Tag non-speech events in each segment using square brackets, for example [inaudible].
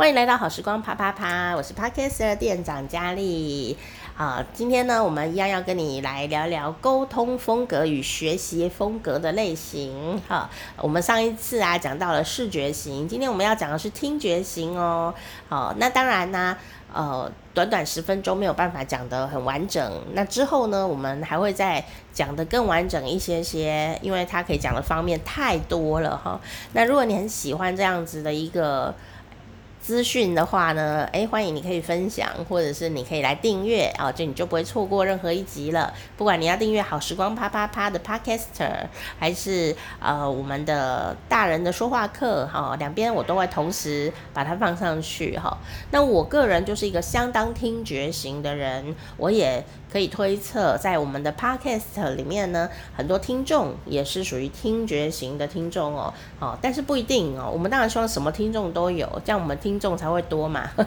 欢迎来到好时光啪啪啪，我是 Podcast 店长佳丽。啊，今天呢，我们一样要跟你来聊聊沟通风格与学习风格的类型。哈，我们上一次啊讲到了视觉型，今天我们要讲的是听觉型哦。好，那当然呢，呃，短短十分钟没有办法讲得很完整。那之后呢，我们还会再讲得更完整一些些，因为它可以讲的方面太多了哈。那如果你很喜欢这样子的一个。资讯的话呢，诶，欢迎你可以分享，或者是你可以来订阅啊，就你就不会错过任何一集了。不管你要订阅好时光啪啪啪的 Podcaster，还是呃我们的大人的说话课，哈，两边我都会同时把它放上去哈。那我个人就是一个相当听觉型的人，我也。可以推测，在我们的 podcast 里面呢，很多听众也是属于听觉型的听众哦，哦，但是不一定哦。我们当然希望什么听众都有，这样我们听众才会多嘛。[laughs]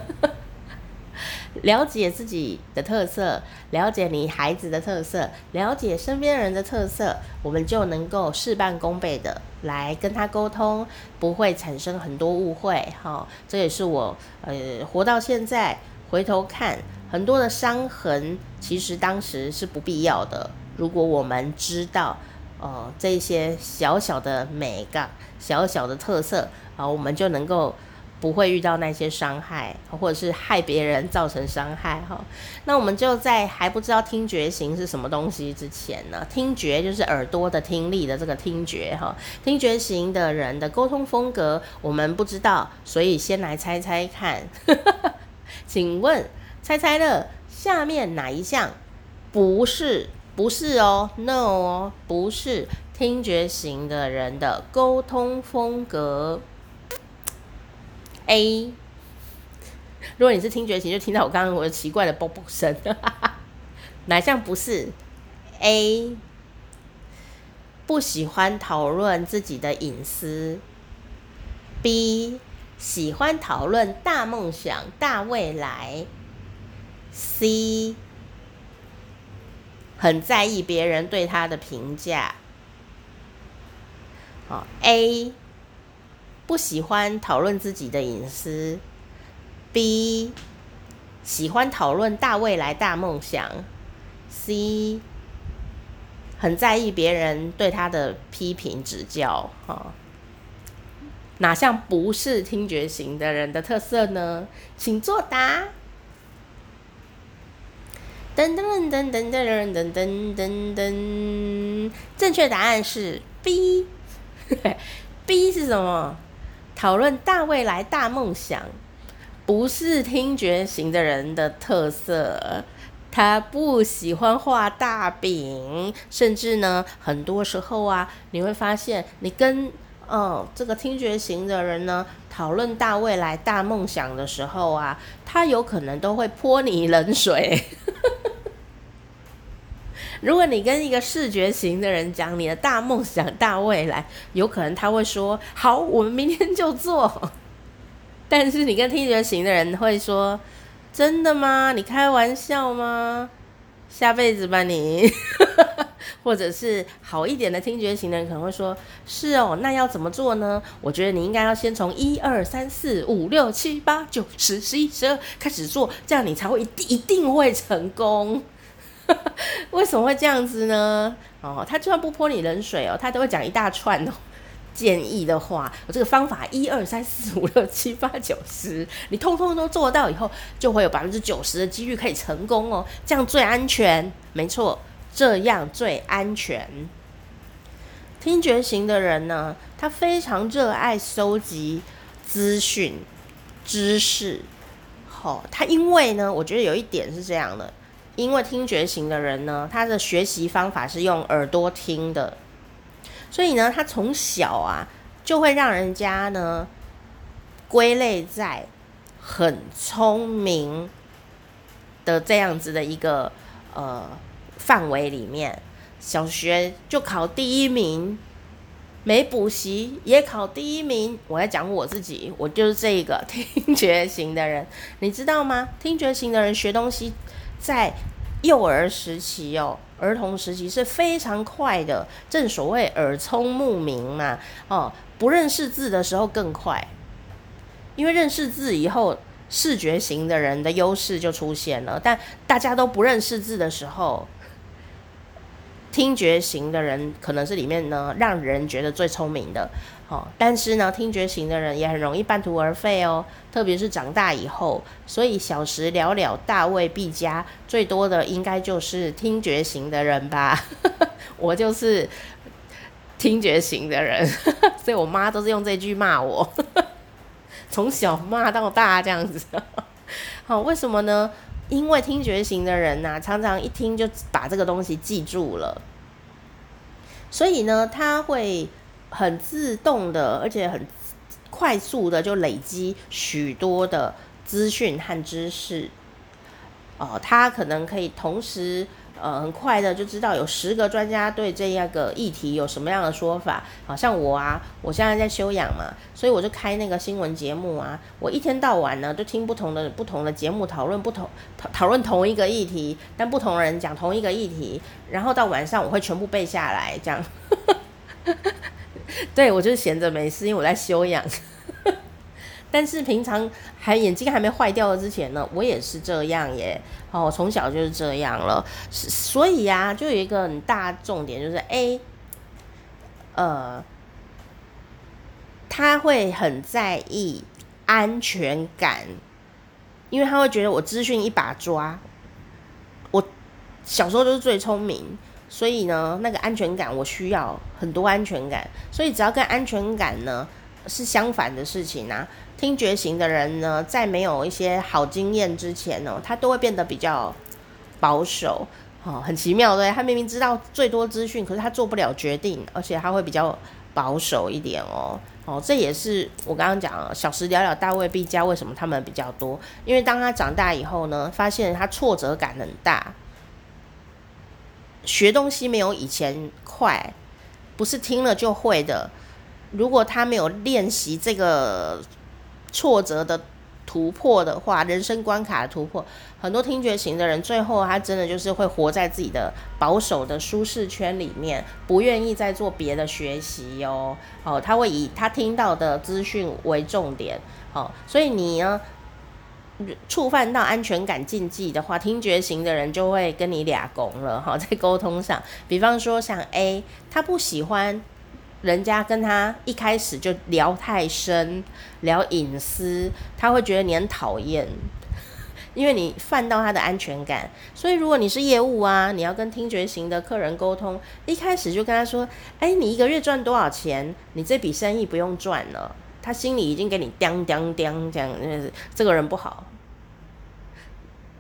了解自己的特色，了解你孩子的特色，了解身边人的特色，我们就能够事半功倍的来跟他沟通，不会产生很多误会。哈、哦，这也是我呃活到现在回头看。很多的伤痕，其实当时是不必要的。如果我们知道，呃，这些小小的美感、小小的特色，啊、我们就能够不会遇到那些伤害，或者是害别人造成伤害。哈，那我们就在还不知道听觉型是什么东西之前呢，听觉就是耳朵的听力的这个听觉，哈，听觉型的人的沟通风格我们不知道，所以先来猜猜看。[laughs] 请问？猜猜乐，下面哪一项不是？不是哦，no 哦，不是听觉型的人的沟通风格。A，如果你是听觉型，就听到我刚刚我奇怪的啵啵声。[laughs] 哪项不是？A，不喜欢讨论自己的隐私。B，喜欢讨论大梦想、大未来。C 很在意别人对他的评价。好，A 不喜欢讨论自己的隐私。B 喜欢讨论大未来、大梦想。C 很在意别人对他的批评指教。哈，哪项不是听觉型的人的特色呢？请作答。噔噔噔噔噔噔噔噔噔噔，正确答案是 B。B 是什么？讨论大未来、大梦想，不是听觉型的人的特色。他不喜欢画大饼，甚至呢，很多时候啊，你会发现，你跟嗯这个听觉型的人呢讨论大未来、大梦想的时候啊，他有可能都会泼你冷水。如果你跟一个视觉型的人讲你的大梦想、大未来，有可能他会说：“好，我们明天就做。[laughs] ”但是你跟听觉型的人会说：“真的吗？你开玩笑吗？下辈子吧你。[laughs] ”或者是好一点的听觉型的人可能会说：“是哦，那要怎么做呢？我觉得你应该要先从一二三四五六七八九十十一十二开始做，这样你才会一定一定会成功。” [laughs] 为什么会这样子呢？哦，他就算不泼你冷水哦，他都会讲一大串哦 [laughs] 建议的话。我这个方法一二三四五六七八九十，你通通都做到以后，就会有百分之九十的几率可以成功哦。这样最安全，没错，这样最安全。听觉型的人呢，他非常热爱收集资讯、知识。好、哦，他因为呢，我觉得有一点是这样的。因为听觉型的人呢，他的学习方法是用耳朵听的，所以呢，他从小啊就会让人家呢归类在很聪明的这样子的一个呃范围里面。小学就考第一名，没补习也考第一名。我在讲我自己，我就是这个听觉型的人，你知道吗？听觉型的人学东西。在幼儿时期哦，儿童时期是非常快的，正所谓耳聪目明嘛，哦，不认识字的时候更快。因为认识字以后，视觉型的人的优势就出现了。但大家都不认识字的时候，听觉型的人可能是里面呢让人觉得最聪明的。哦，但是呢，听觉型的人也很容易半途而废哦，特别是长大以后。所以小时了了，大未必佳，最多的应该就是听觉型的人吧。[laughs] 我就是听觉型的人，[laughs] 所以我妈都是用这句骂我，[laughs] 从小骂到大这样子。好，为什么呢？因为听觉型的人呐、啊，常常一听就把这个东西记住了，所以呢，他会。很自动的，而且很快速的就累积许多的资讯和知识。哦，他可能可以同时，呃，很快的就知道有十个专家对这样个议题有什么样的说法。好像我啊，我现在在休养嘛，所以我就开那个新闻节目啊，我一天到晚呢就听不同的不同的节目讨论不同讨讨论同一个议题，但不同人讲同一个议题，然后到晚上我会全部背下来，这样。[laughs] 对，我就是闲着没事，因为我在休养。但是平常还眼睛还没坏掉的之前呢，我也是这样耶。哦，从小就是这样了。所以呀、啊，就有一个很大重点，就是 A，呃，他会很在意安全感，因为他会觉得我资讯一把抓。我小时候就是最聪明。所以呢，那个安全感我需要很多安全感，所以只要跟安全感呢是相反的事情啊，听觉型的人呢，在没有一些好经验之前呢，他都会变得比较保守，哦，很奇妙，对，他明明知道最多资讯，可是他做不了决定，而且他会比较保守一点哦，哦，这也是我刚刚讲小时了了，大未必佳，为什么他们比较多？因为当他长大以后呢，发现他挫折感很大。学东西没有以前快，不是听了就会的。如果他没有练习这个挫折的突破的话，人生关卡的突破，很多听觉型的人最后他真的就是会活在自己的保守的舒适圈里面，不愿意再做别的学习哦。哦，他会以他听到的资讯为重点。哦，所以你呢？触犯到安全感禁忌的话，听觉型的人就会跟你俩拱了哈，在沟通上，比方说像 A，他不喜欢 [laughs] 人家跟他一开始就聊太深，聊隐私，他会觉得你很讨厌，[laughs] 因为你犯到他的安全感。所以如果你是业务啊，你要跟听觉型的客人沟通，一开始就跟他说，哎，你一个月赚多少钱？你这笔生意不用赚了。他心里已经给你叮叮叮这样，这个人不好。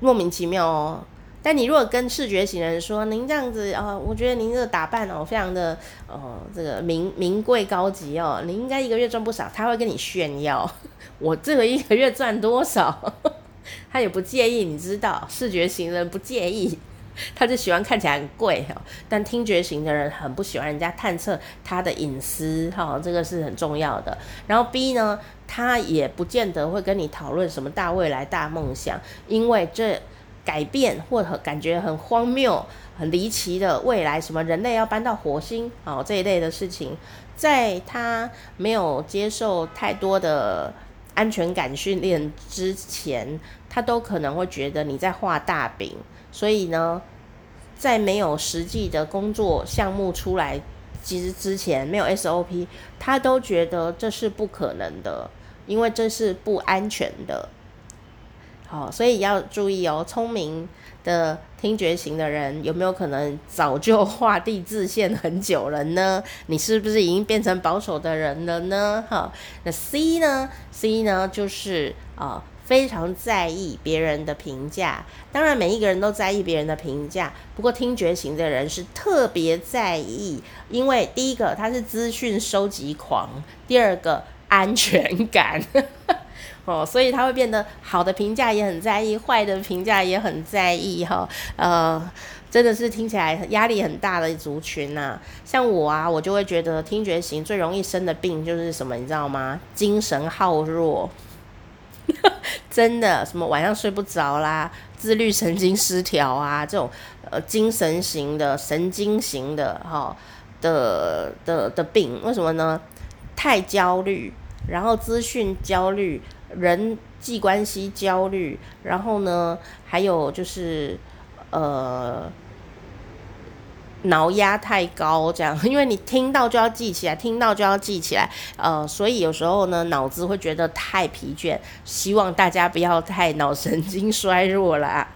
莫名其妙哦，但你如果跟视觉型人说，您这样子、哦，我觉得您这个打扮哦，非常的哦，这个名名贵高级哦，你应该一个月赚不少，[laughs] 他会跟你炫耀，我这个一个月赚多少，他也不介意，你知道，视觉型人不介意。[laughs] 他就喜欢看起来很贵哈，但听觉型的人很不喜欢人家探测他的隐私哈，这个是很重要的。然后 B 呢，他也不见得会跟你讨论什么大未来、大梦想，因为这改变或者感觉很荒谬、很离奇的未来，什么人类要搬到火星哦这一类的事情，在他没有接受太多的安全感训练之前，他都可能会觉得你在画大饼。所以呢，在没有实际的工作项目出来，其实之前没有 SOP，他都觉得这是不可能的，因为这是不安全的。哦，所以要注意哦，聪明的听觉型的人有没有可能早就画地自限很久了呢？你是不是已经变成保守的人了呢？哈，那 C 呢？C 呢就是啊。非常在意别人的评价，当然每一个人都在意别人的评价。不过听觉型的人是特别在意，因为第一个他是资讯收集狂，第二个安全感，哦，所以他会变得好的评价也很在意，坏的评价也很在意，哈，呃，真的是听起来压力很大的族群呐、啊。像我啊，我就会觉得听觉型最容易生的病就是什么，你知道吗？精神耗弱。[laughs] 真的，什么晚上睡不着啦，自律神经失调啊，这种呃精神型的、神经型的哈的的的病，为什么呢？太焦虑，然后资讯焦虑、人际关系焦虑，然后呢，还有就是呃。脑压太高，这样，因为你听到就要记起来，听到就要记起来，呃，所以有时候呢，脑子会觉得太疲倦。希望大家不要太脑神经衰弱啦。